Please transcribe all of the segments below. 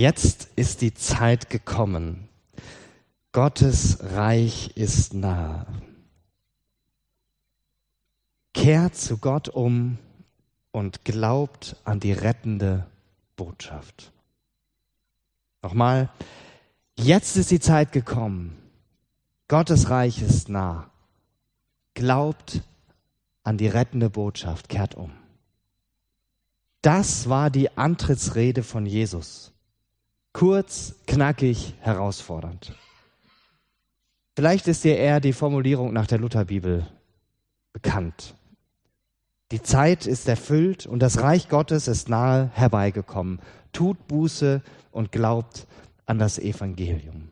Jetzt ist die Zeit gekommen. Gottes Reich ist nahe. Kehrt zu Gott um und glaubt an die rettende Botschaft. Nochmal, jetzt ist die Zeit gekommen. Gottes Reich ist nah. Glaubt an die rettende Botschaft, kehrt um. Das war die Antrittsrede von Jesus. Kurz, knackig, herausfordernd. Vielleicht ist dir eher die Formulierung nach der Lutherbibel bekannt. Die Zeit ist erfüllt und das Reich Gottes ist nahe herbeigekommen. Tut Buße und glaubt an das Evangelium.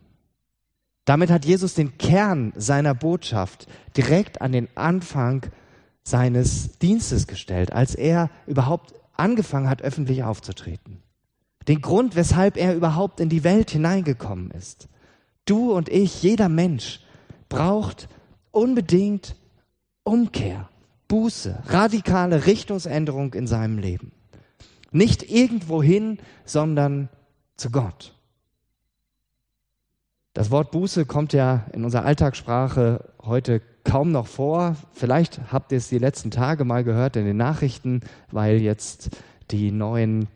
Damit hat Jesus den Kern seiner Botschaft direkt an den Anfang seines Dienstes gestellt, als er überhaupt angefangen hat, öffentlich aufzutreten. Den Grund, weshalb er überhaupt in die Welt hineingekommen ist. Du und ich, jeder Mensch, braucht unbedingt Umkehr, Buße, radikale Richtungsänderung in seinem Leben. Nicht irgendwohin, sondern zu Gott. Das Wort Buße kommt ja in unserer Alltagssprache heute kaum noch vor. Vielleicht habt ihr es die letzten Tage mal gehört in den Nachrichten, weil jetzt die neuen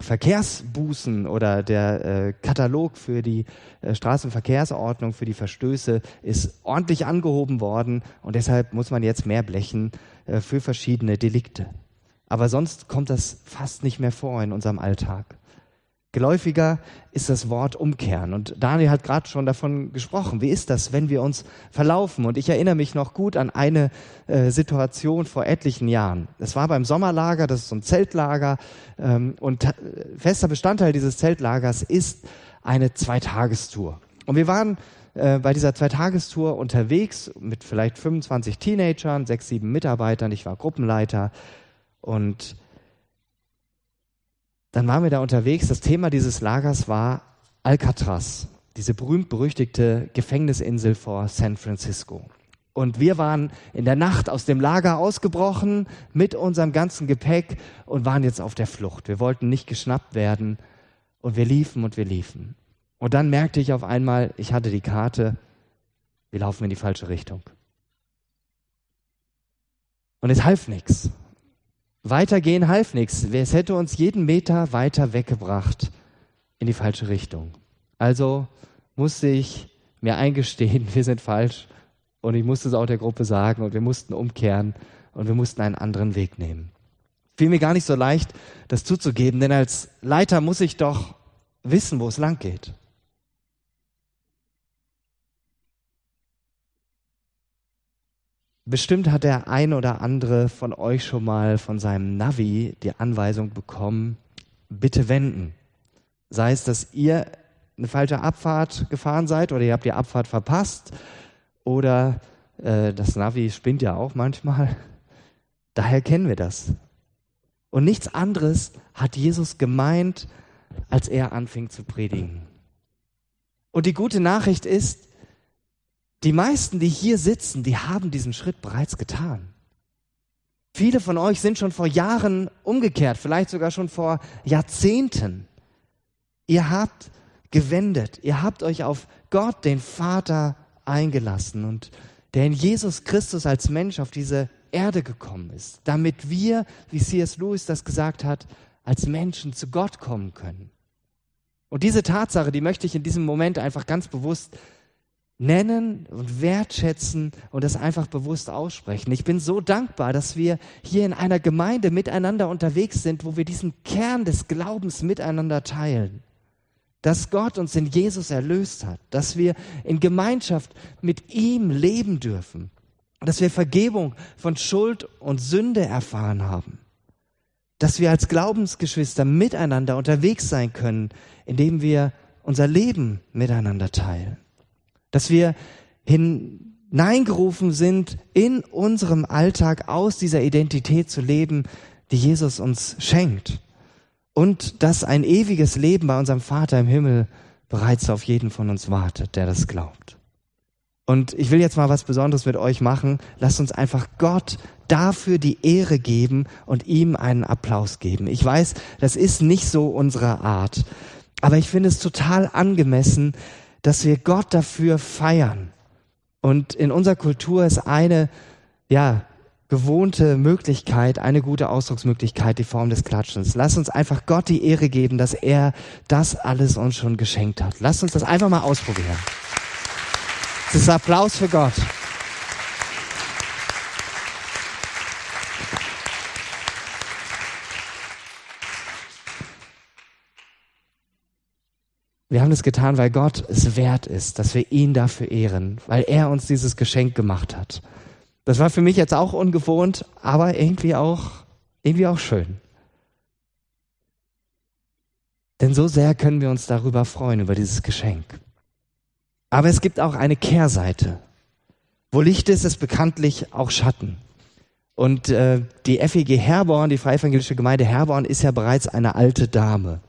Verkehrsbußen oder der äh, Katalog für die äh, Straßenverkehrsordnung für die Verstöße ist ordentlich angehoben worden und deshalb muss man jetzt mehr blechen äh, für verschiedene Delikte. Aber sonst kommt das fast nicht mehr vor in unserem Alltag. Geläufiger ist das Wort umkehren. Und Daniel hat gerade schon davon gesprochen. Wie ist das, wenn wir uns verlaufen? Und ich erinnere mich noch gut an eine äh, Situation vor etlichen Jahren. Es war beim Sommerlager, das ist so ein Zeltlager. Ähm, und fester Bestandteil dieses Zeltlagers ist eine Zweitagestour. Und wir waren äh, bei dieser Zweitagestour unterwegs mit vielleicht 25 Teenagern, sechs, sieben Mitarbeitern. Ich war Gruppenleiter. Und dann waren wir da unterwegs. Das Thema dieses Lagers war Alcatraz, diese berühmt-berüchtigte Gefängnisinsel vor San Francisco. Und wir waren in der Nacht aus dem Lager ausgebrochen mit unserem ganzen Gepäck und waren jetzt auf der Flucht. Wir wollten nicht geschnappt werden und wir liefen und wir liefen. Und dann merkte ich auf einmal, ich hatte die Karte, wir laufen in die falsche Richtung. Und es half nichts. Weitergehen half nichts. Es hätte uns jeden Meter weiter weggebracht in die falsche Richtung. Also musste ich mir eingestehen, wir sind falsch. Und ich musste es auch der Gruppe sagen und wir mussten umkehren und wir mussten einen anderen Weg nehmen. Fiel mir gar nicht so leicht, das zuzugeben, denn als Leiter muss ich doch wissen, wo es lang geht. Bestimmt hat der ein oder andere von euch schon mal von seinem Navi die Anweisung bekommen, bitte wenden. Sei es, dass ihr eine falsche Abfahrt gefahren seid oder ihr habt die Abfahrt verpasst oder äh, das Navi spinnt ja auch manchmal. Daher kennen wir das. Und nichts anderes hat Jesus gemeint, als er anfing zu predigen. Und die gute Nachricht ist, die meisten, die hier sitzen, die haben diesen Schritt bereits getan. Viele von euch sind schon vor Jahren umgekehrt, vielleicht sogar schon vor Jahrzehnten. Ihr habt gewendet, ihr habt euch auf Gott, den Vater, eingelassen und der in Jesus Christus als Mensch auf diese Erde gekommen ist, damit wir, wie C.S. Lewis das gesagt hat, als Menschen zu Gott kommen können. Und diese Tatsache, die möchte ich in diesem Moment einfach ganz bewusst nennen und wertschätzen und das einfach bewusst aussprechen. Ich bin so dankbar, dass wir hier in einer Gemeinde miteinander unterwegs sind, wo wir diesen Kern des Glaubens miteinander teilen. Dass Gott uns in Jesus erlöst hat, dass wir in Gemeinschaft mit ihm leben dürfen, dass wir Vergebung von Schuld und Sünde erfahren haben, dass wir als Glaubensgeschwister miteinander unterwegs sein können, indem wir unser Leben miteinander teilen dass wir hineingerufen sind, in unserem Alltag aus dieser Identität zu leben, die Jesus uns schenkt. Und dass ein ewiges Leben bei unserem Vater im Himmel bereits auf jeden von uns wartet, der das glaubt. Und ich will jetzt mal was Besonderes mit euch machen. Lasst uns einfach Gott dafür die Ehre geben und ihm einen Applaus geben. Ich weiß, das ist nicht so unsere Art. Aber ich finde es total angemessen, dass wir Gott dafür feiern. Und in unserer Kultur ist eine, ja, gewohnte Möglichkeit, eine gute Ausdrucksmöglichkeit, die Form des Klatschens. Lass uns einfach Gott die Ehre geben, dass er das alles uns schon geschenkt hat. Lass uns das einfach mal ausprobieren. Das ist Applaus für Gott. Wir haben es getan, weil Gott es wert ist, dass wir ihn dafür ehren, weil er uns dieses Geschenk gemacht hat. Das war für mich jetzt auch ungewohnt, aber irgendwie auch, irgendwie auch schön. Denn so sehr können wir uns darüber freuen, über dieses Geschenk. Aber es gibt auch eine Kehrseite. Wo Licht ist, ist bekanntlich auch Schatten. Und äh, die FEG Herborn, die Freievangelische Gemeinde Herborn, ist ja bereits eine alte Dame.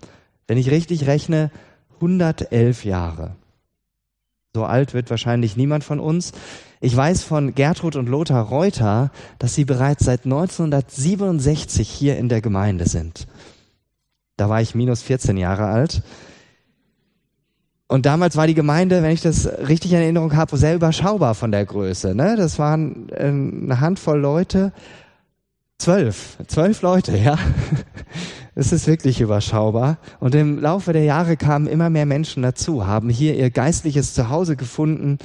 Wenn ich richtig rechne, 111 Jahre. So alt wird wahrscheinlich niemand von uns. Ich weiß von Gertrud und Lothar Reuter, dass sie bereits seit 1967 hier in der Gemeinde sind. Da war ich minus 14 Jahre alt. Und damals war die Gemeinde, wenn ich das richtig in Erinnerung habe, sehr überschaubar von der Größe. Ne? Das waren äh, eine Handvoll Leute. Zwölf. Zwölf Leute, ja. Es ist wirklich überschaubar. Und im Laufe der Jahre kamen immer mehr Menschen dazu, haben hier ihr geistliches Zuhause gefunden.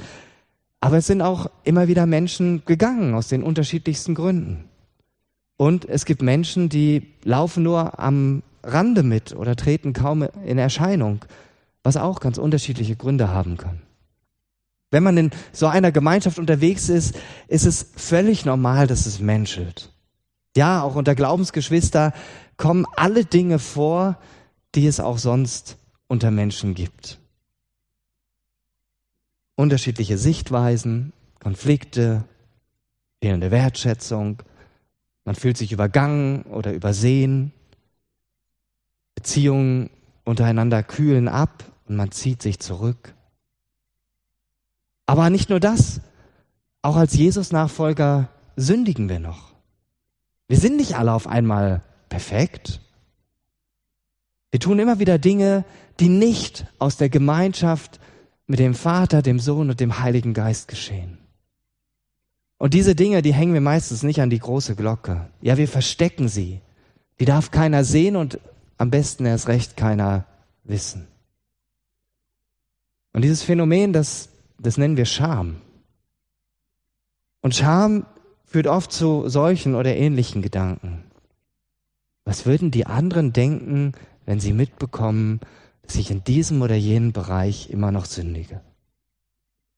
Aber es sind auch immer wieder Menschen gegangen aus den unterschiedlichsten Gründen. Und es gibt Menschen, die laufen nur am Rande mit oder treten kaum in Erscheinung, was auch ganz unterschiedliche Gründe haben kann. Wenn man in so einer Gemeinschaft unterwegs ist, ist es völlig normal, dass es menschelt. Ja, auch unter Glaubensgeschwister kommen alle Dinge vor, die es auch sonst unter Menschen gibt. Unterschiedliche Sichtweisen, Konflikte, fehlende Wertschätzung, man fühlt sich übergangen oder übersehen, Beziehungen untereinander kühlen ab und man zieht sich zurück. Aber nicht nur das, auch als Jesus-Nachfolger sündigen wir noch. Wir sind nicht alle auf einmal perfekt. Wir tun immer wieder Dinge, die nicht aus der Gemeinschaft mit dem Vater, dem Sohn und dem Heiligen Geist geschehen. Und diese Dinge, die hängen wir meistens nicht an die große Glocke. Ja, wir verstecken sie. Die darf keiner sehen und am besten erst recht keiner wissen. Und dieses Phänomen, das, das nennen wir Scham. Und Scham führt oft zu solchen oder ähnlichen Gedanken. Was würden die anderen denken, wenn sie mitbekommen, dass ich in diesem oder jenem Bereich immer noch sündige?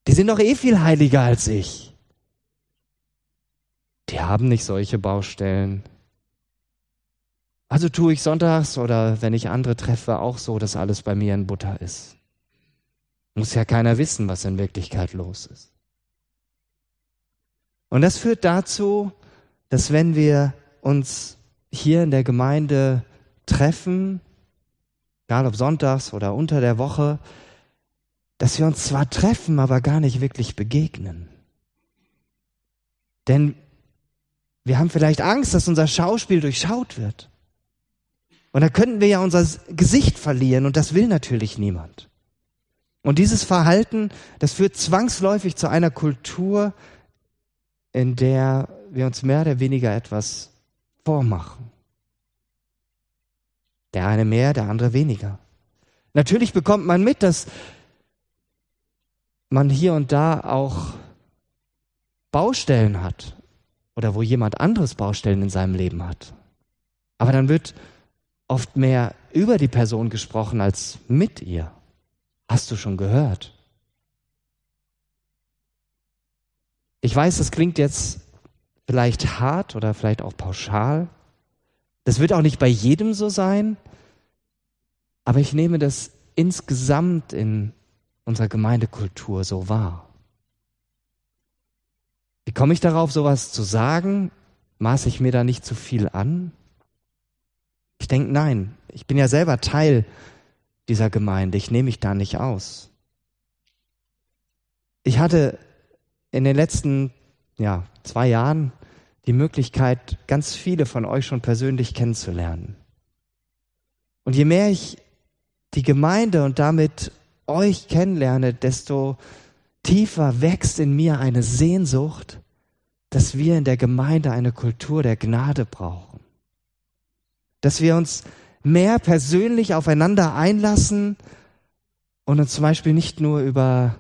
Die sind doch eh viel heiliger als ich. Die haben nicht solche Baustellen. Also tue ich sonntags oder wenn ich andere treffe auch so, dass alles bei mir in Butter ist. Muss ja keiner wissen, was in Wirklichkeit los ist. Und das führt dazu, dass wenn wir uns hier in der Gemeinde treffen, egal ob sonntags oder unter der Woche, dass wir uns zwar treffen, aber gar nicht wirklich begegnen. Denn wir haben vielleicht Angst, dass unser Schauspiel durchschaut wird. Und da könnten wir ja unser Gesicht verlieren und das will natürlich niemand. Und dieses Verhalten, das führt zwangsläufig zu einer Kultur, in der wir uns mehr oder weniger etwas vormachen. Der eine mehr, der andere weniger. Natürlich bekommt man mit, dass man hier und da auch Baustellen hat oder wo jemand anderes Baustellen in seinem Leben hat. Aber dann wird oft mehr über die Person gesprochen als mit ihr. Hast du schon gehört? Ich weiß, das klingt jetzt vielleicht hart oder vielleicht auch pauschal. Das wird auch nicht bei jedem so sein, aber ich nehme das insgesamt in unserer Gemeindekultur so wahr. Wie komme ich darauf, sowas zu sagen? Maße ich mir da nicht zu viel an? Ich denke, nein, ich bin ja selber Teil dieser Gemeinde, ich nehme mich da nicht aus. Ich hatte in den letzten ja, zwei Jahren die Möglichkeit, ganz viele von euch schon persönlich kennenzulernen. Und je mehr ich die Gemeinde und damit euch kennenlerne, desto tiefer wächst in mir eine Sehnsucht, dass wir in der Gemeinde eine Kultur der Gnade brauchen. Dass wir uns mehr persönlich aufeinander einlassen und uns zum Beispiel nicht nur über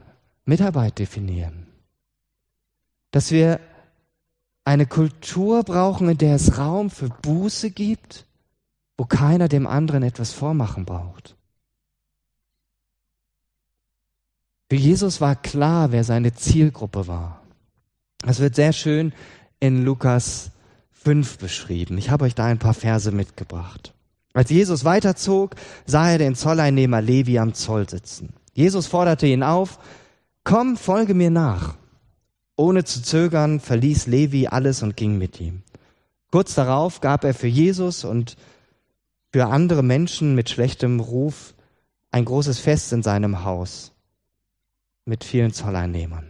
Mitarbeit definieren. Dass wir eine Kultur brauchen, in der es Raum für Buße gibt, wo keiner dem anderen etwas vormachen braucht. Für Jesus war klar, wer seine Zielgruppe war. Das wird sehr schön in Lukas 5 beschrieben. Ich habe euch da ein paar Verse mitgebracht. Als Jesus weiterzog, sah er den Zolleinnehmer Levi am Zoll sitzen. Jesus forderte ihn auf, komm, folge mir nach. Ohne zu zögern verließ Levi alles und ging mit ihm. Kurz darauf gab er für Jesus und für andere Menschen mit schlechtem Ruf ein großes Fest in seinem Haus mit vielen Zolleinnehmern.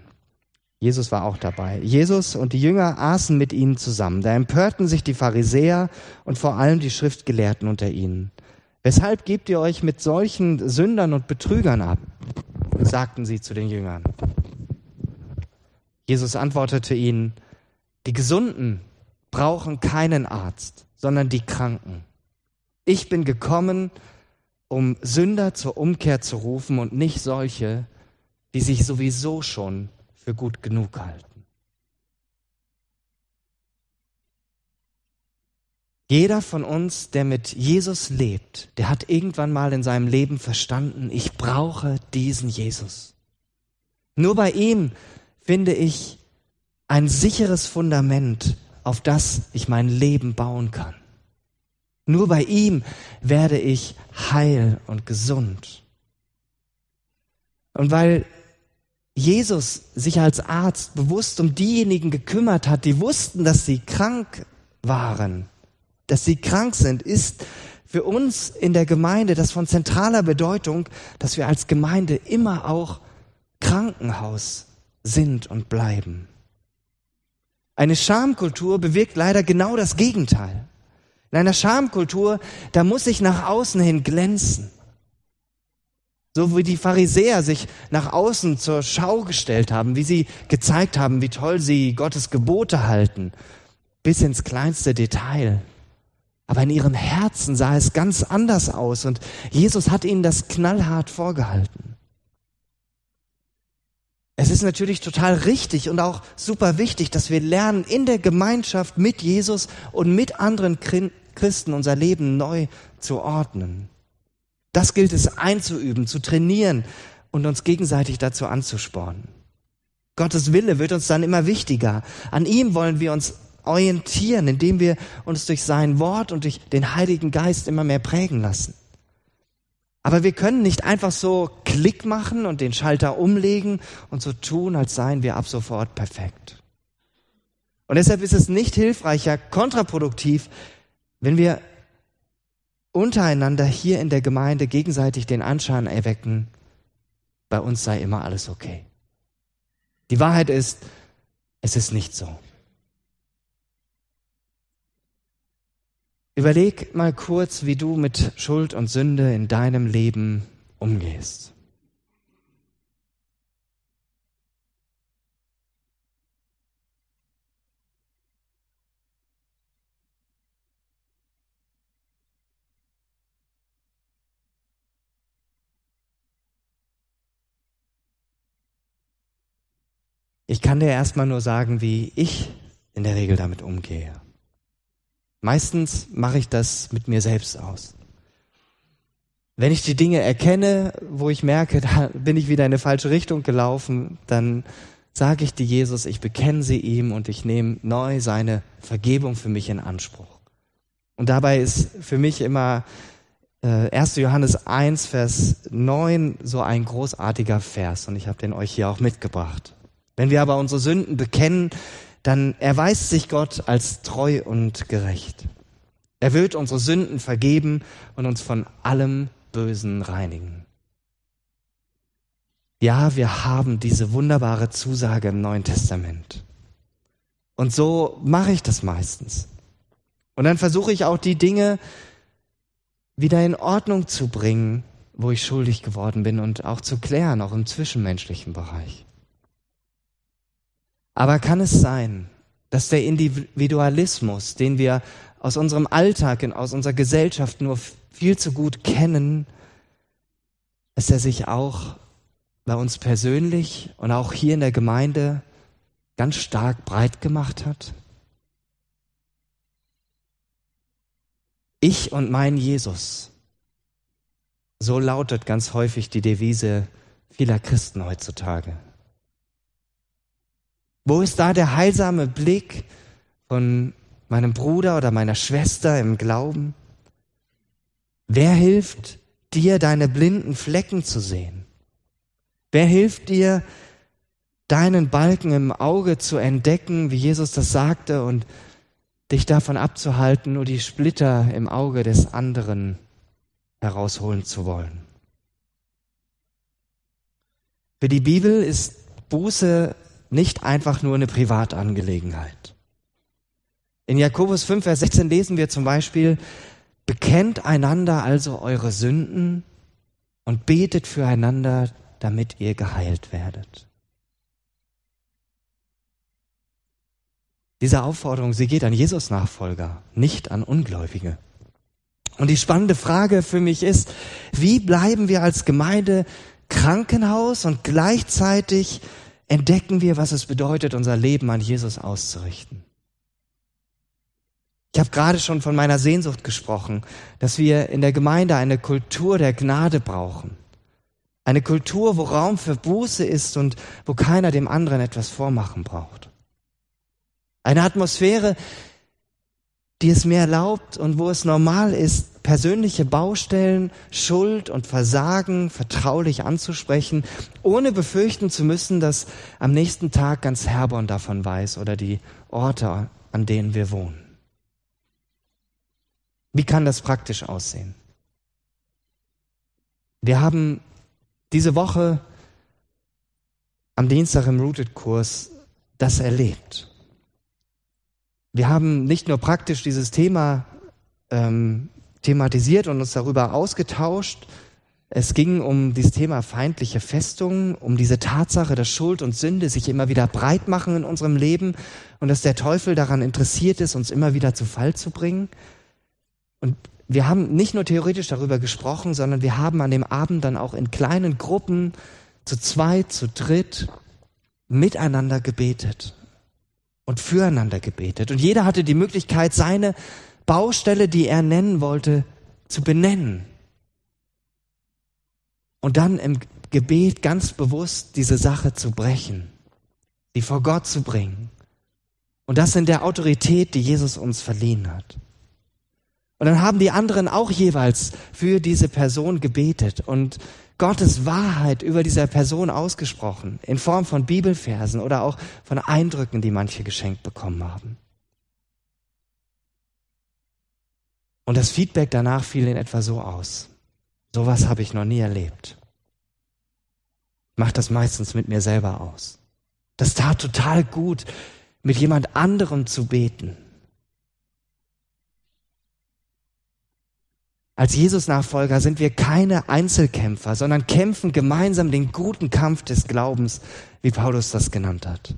Jesus war auch dabei. Jesus und die Jünger aßen mit ihnen zusammen. Da empörten sich die Pharisäer und vor allem die Schriftgelehrten unter ihnen. Weshalb gebt ihr euch mit solchen Sündern und Betrügern ab? sagten sie zu den Jüngern. Jesus antwortete ihnen, die Gesunden brauchen keinen Arzt, sondern die Kranken. Ich bin gekommen, um Sünder zur Umkehr zu rufen und nicht solche, die sich sowieso schon für gut genug halten. Jeder von uns, der mit Jesus lebt, der hat irgendwann mal in seinem Leben verstanden, ich brauche diesen Jesus. Nur bei ihm finde ich ein sicheres Fundament, auf das ich mein Leben bauen kann. Nur bei ihm werde ich heil und gesund. Und weil Jesus sich als Arzt bewusst um diejenigen gekümmert hat, die wussten, dass sie krank waren, dass sie krank sind, ist für uns in der Gemeinde das von zentraler Bedeutung, dass wir als Gemeinde immer auch Krankenhaus sind und bleiben. Eine Schamkultur bewirkt leider genau das Gegenteil. In einer Schamkultur, da muss ich nach außen hin glänzen. So wie die Pharisäer sich nach außen zur Schau gestellt haben, wie sie gezeigt haben, wie toll sie Gottes Gebote halten, bis ins kleinste Detail. Aber in ihrem Herzen sah es ganz anders aus und Jesus hat ihnen das knallhart vorgehalten. Es ist natürlich total richtig und auch super wichtig, dass wir lernen, in der Gemeinschaft mit Jesus und mit anderen Christen unser Leben neu zu ordnen. Das gilt es einzuüben, zu trainieren und uns gegenseitig dazu anzuspornen. Gottes Wille wird uns dann immer wichtiger. An ihm wollen wir uns orientieren, indem wir uns durch sein Wort und durch den Heiligen Geist immer mehr prägen lassen. Aber wir können nicht einfach so Klick machen und den Schalter umlegen und so tun, als seien wir ab sofort perfekt. Und deshalb ist es nicht hilfreicher, kontraproduktiv, wenn wir untereinander hier in der Gemeinde gegenseitig den Anschein erwecken, bei uns sei immer alles okay. Die Wahrheit ist, es ist nicht so. Überleg mal kurz, wie du mit Schuld und Sünde in deinem Leben umgehst. Ich kann dir erstmal nur sagen, wie ich in der Regel damit umgehe. Meistens mache ich das mit mir selbst aus. Wenn ich die Dinge erkenne, wo ich merke, da bin ich wieder in eine falsche Richtung gelaufen, dann sage ich dir Jesus, ich bekenne sie ihm und ich nehme neu seine Vergebung für mich in Anspruch. Und dabei ist für mich immer äh, 1. Johannes 1, Vers 9 so ein großartiger Vers und ich habe den euch hier auch mitgebracht. Wenn wir aber unsere Sünden bekennen, dann erweist sich Gott als treu und gerecht. Er wird unsere Sünden vergeben und uns von allem Bösen reinigen. Ja, wir haben diese wunderbare Zusage im Neuen Testament. Und so mache ich das meistens. Und dann versuche ich auch die Dinge wieder in Ordnung zu bringen, wo ich schuldig geworden bin und auch zu klären, auch im zwischenmenschlichen Bereich. Aber kann es sein, dass der Individualismus, den wir aus unserem Alltag und aus unserer Gesellschaft nur viel zu gut kennen, dass er sich auch bei uns persönlich und auch hier in der Gemeinde ganz stark breit gemacht hat? Ich und mein Jesus. So lautet ganz häufig die Devise vieler Christen heutzutage. Wo ist da der heilsame Blick von meinem Bruder oder meiner Schwester im Glauben? Wer hilft dir, deine blinden Flecken zu sehen? Wer hilft dir, deinen Balken im Auge zu entdecken, wie Jesus das sagte, und dich davon abzuhalten, nur die Splitter im Auge des anderen herausholen zu wollen? Für die Bibel ist Buße nicht einfach nur eine Privatangelegenheit. In Jakobus 5, Vers 16 lesen wir zum Beispiel, bekennt einander also eure Sünden und betet füreinander, damit ihr geheilt werdet. Diese Aufforderung, sie geht an Jesus Nachfolger, nicht an Ungläubige. Und die spannende Frage für mich ist, wie bleiben wir als Gemeinde Krankenhaus und gleichzeitig entdecken wir, was es bedeutet, unser Leben an Jesus auszurichten. Ich habe gerade schon von meiner Sehnsucht gesprochen, dass wir in der Gemeinde eine Kultur der Gnade brauchen. Eine Kultur, wo Raum für Buße ist und wo keiner dem anderen etwas vormachen braucht. Eine Atmosphäre, die es mir erlaubt und wo es normal ist, persönliche Baustellen, Schuld und Versagen vertraulich anzusprechen, ohne befürchten zu müssen, dass am nächsten Tag ganz Herborn davon weiß oder die Orte, an denen wir wohnen. Wie kann das praktisch aussehen? Wir haben diese Woche am Dienstag im Rooted-Kurs das erlebt. Wir haben nicht nur praktisch dieses Thema ähm, thematisiert und uns darüber ausgetauscht. Es ging um dieses Thema feindliche Festungen, um diese Tatsache, dass Schuld und Sünde sich immer wieder breit machen in unserem Leben und dass der Teufel daran interessiert ist, uns immer wieder zu Fall zu bringen. Und wir haben nicht nur theoretisch darüber gesprochen, sondern wir haben an dem Abend dann auch in kleinen Gruppen zu zweit, zu dritt miteinander gebetet und füreinander gebetet. Und jeder hatte die Möglichkeit, seine Baustelle, die er nennen wollte, zu benennen. Und dann im Gebet ganz bewusst diese Sache zu brechen, sie vor Gott zu bringen. Und das in der Autorität, die Jesus uns verliehen hat. Und dann haben die anderen auch jeweils für diese Person gebetet und Gottes Wahrheit über dieser Person ausgesprochen, in Form von Bibelversen oder auch von Eindrücken, die manche geschenkt bekommen haben. Und das Feedback danach fiel in etwa so aus. Sowas habe ich noch nie erlebt. Ich mache das meistens mit mir selber aus. Das tat total gut, mit jemand anderem zu beten. Als Jesus-Nachfolger sind wir keine Einzelkämpfer, sondern kämpfen gemeinsam den guten Kampf des Glaubens, wie Paulus das genannt hat.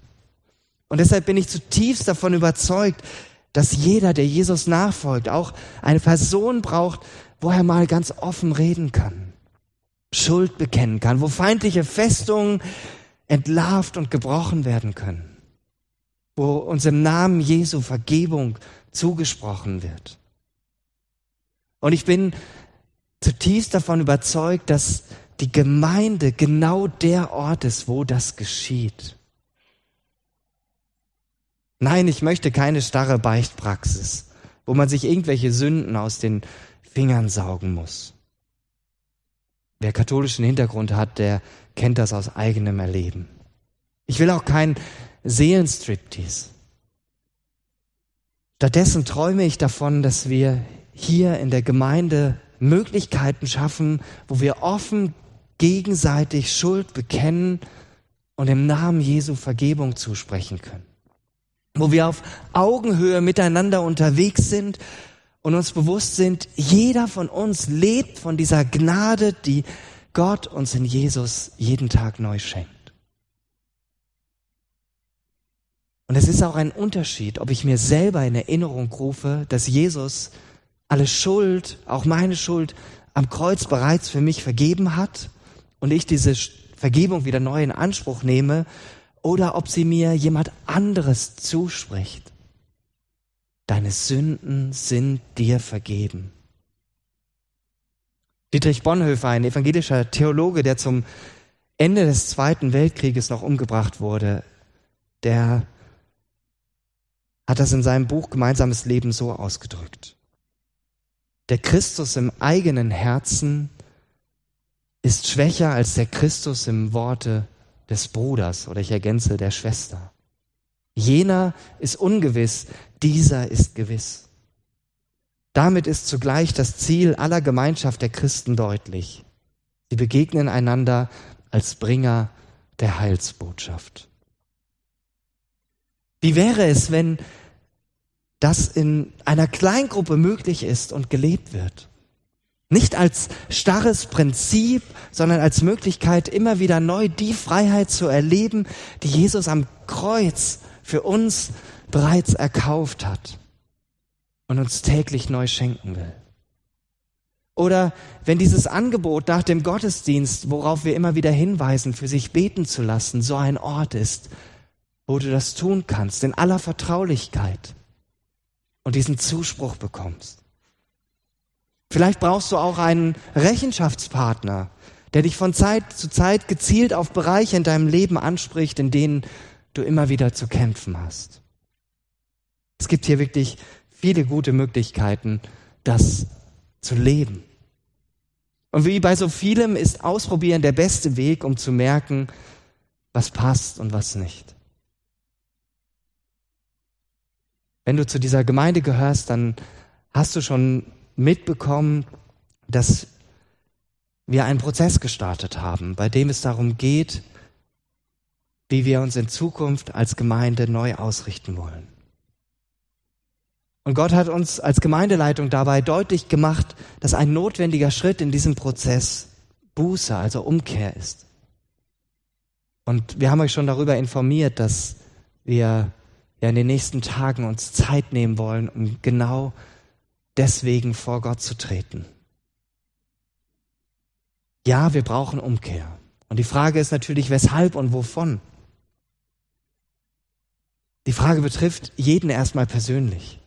Und deshalb bin ich zutiefst davon überzeugt, dass jeder, der Jesus nachfolgt, auch eine Person braucht, wo er mal ganz offen reden kann, Schuld bekennen kann, wo feindliche Festungen entlarvt und gebrochen werden können, wo uns im Namen Jesu Vergebung zugesprochen wird. Und ich bin zutiefst davon überzeugt, dass die Gemeinde genau der Ort ist, wo das geschieht. Nein, ich möchte keine starre Beichtpraxis, wo man sich irgendwelche Sünden aus den Fingern saugen muss. Wer katholischen Hintergrund hat, der kennt das aus eigenem Erleben. Ich will auch keinen Seelenstriptease. Stattdessen träume ich davon, dass wir hier in der Gemeinde Möglichkeiten schaffen, wo wir offen gegenseitig Schuld bekennen und im Namen Jesu Vergebung zusprechen können. Wo wir auf Augenhöhe miteinander unterwegs sind und uns bewusst sind, jeder von uns lebt von dieser Gnade, die Gott uns in Jesus jeden Tag neu schenkt. Und es ist auch ein Unterschied, ob ich mir selber in Erinnerung rufe, dass Jesus alle Schuld, auch meine Schuld, am Kreuz bereits für mich vergeben hat und ich diese Vergebung wieder neu in Anspruch nehme, oder ob sie mir jemand anderes zuspricht. Deine Sünden sind dir vergeben. Dietrich Bonhoeffer, ein evangelischer Theologe, der zum Ende des Zweiten Weltkrieges noch umgebracht wurde, der hat das in seinem Buch Gemeinsames Leben so ausgedrückt. Der Christus im eigenen Herzen ist schwächer als der Christus im Worte des Bruders oder ich ergänze der Schwester. Jener ist ungewiss, dieser ist gewiss. Damit ist zugleich das Ziel aller Gemeinschaft der Christen deutlich. Sie begegnen einander als Bringer der Heilsbotschaft. Wie wäre es, wenn das in einer Kleingruppe möglich ist und gelebt wird? Nicht als starres Prinzip, sondern als Möglichkeit, immer wieder neu die Freiheit zu erleben, die Jesus am Kreuz für uns bereits erkauft hat und uns täglich neu schenken will. Oder wenn dieses Angebot nach dem Gottesdienst, worauf wir immer wieder hinweisen, für sich beten zu lassen, so ein Ort ist, wo du das tun kannst, in aller Vertraulichkeit und diesen Zuspruch bekommst. Vielleicht brauchst du auch einen Rechenschaftspartner, der dich von Zeit zu Zeit gezielt auf Bereiche in deinem Leben anspricht, in denen du immer wieder zu kämpfen hast. Es gibt hier wirklich viele gute Möglichkeiten, das zu leben. Und wie bei so vielem ist Ausprobieren der beste Weg, um zu merken, was passt und was nicht. Wenn du zu dieser Gemeinde gehörst, dann hast du schon mitbekommen, dass wir einen Prozess gestartet haben, bei dem es darum geht, wie wir uns in Zukunft als Gemeinde neu ausrichten wollen. Und Gott hat uns als Gemeindeleitung dabei deutlich gemacht, dass ein notwendiger Schritt in diesem Prozess Buße, also Umkehr ist. Und wir haben euch schon darüber informiert, dass wir ja in den nächsten Tagen uns Zeit nehmen wollen, um genau deswegen vor Gott zu treten. Ja, wir brauchen Umkehr. Und die Frage ist natürlich, weshalb und wovon. Die Frage betrifft jeden erstmal persönlich.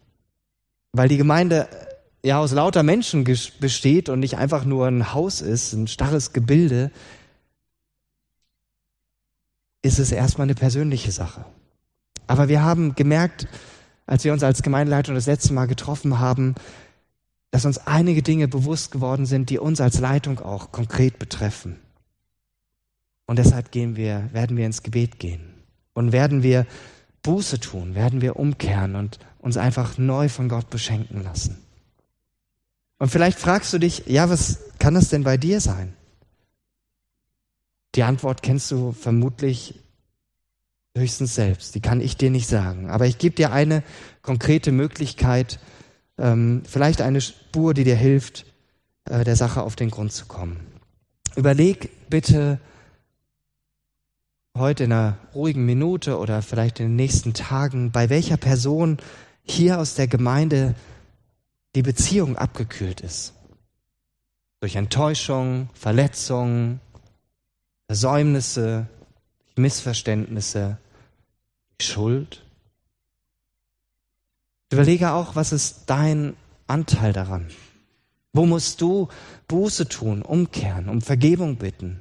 Weil die Gemeinde äh, ja aus lauter Menschen besteht und nicht einfach nur ein Haus ist, ein starres Gebilde, ist es erstmal eine persönliche Sache. Aber wir haben gemerkt, als wir uns als Gemeindeleitung das letzte Mal getroffen haben, dass uns einige Dinge bewusst geworden sind, die uns als Leitung auch konkret betreffen. Und deshalb gehen wir, werden wir ins Gebet gehen und werden wir Buße tun, werden wir umkehren und uns einfach neu von Gott beschenken lassen. Und vielleicht fragst du dich, ja, was kann das denn bei dir sein? Die Antwort kennst du vermutlich höchstens selbst. Die kann ich dir nicht sagen. Aber ich gebe dir eine konkrete Möglichkeit, ähm, vielleicht eine Spur, die dir hilft, äh, der Sache auf den Grund zu kommen. Überleg bitte heute in einer ruhigen Minute oder vielleicht in den nächsten Tagen, bei welcher Person hier aus der Gemeinde die Beziehung abgekühlt ist. Durch Enttäuschung, Verletzungen, Versäumnisse, Missverständnisse, Schuld. Überlege auch, was ist dein Anteil daran? Wo musst du Buße tun, umkehren, um Vergebung bitten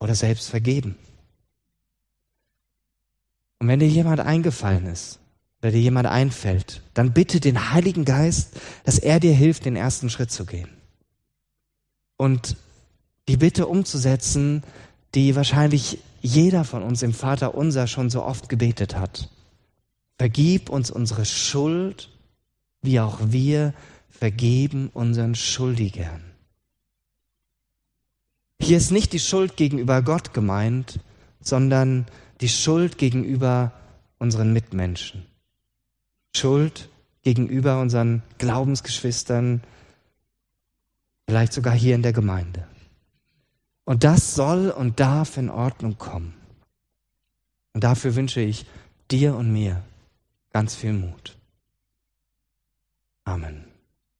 oder selbst vergeben? Und wenn dir jemand eingefallen ist oder dir jemand einfällt, dann bitte den Heiligen Geist, dass er dir hilft, den ersten Schritt zu gehen. Und die Bitte umzusetzen, die wahrscheinlich jeder von uns im Vater unser schon so oft gebetet hat. Vergib uns unsere Schuld, wie auch wir vergeben unseren Schuldigern. Hier ist nicht die Schuld gegenüber Gott gemeint, sondern die Schuld gegenüber unseren Mitmenschen. Schuld gegenüber unseren Glaubensgeschwistern, vielleicht sogar hier in der Gemeinde. Und das soll und darf in Ordnung kommen. Und dafür wünsche ich dir und mir ganz viel Mut. Amen.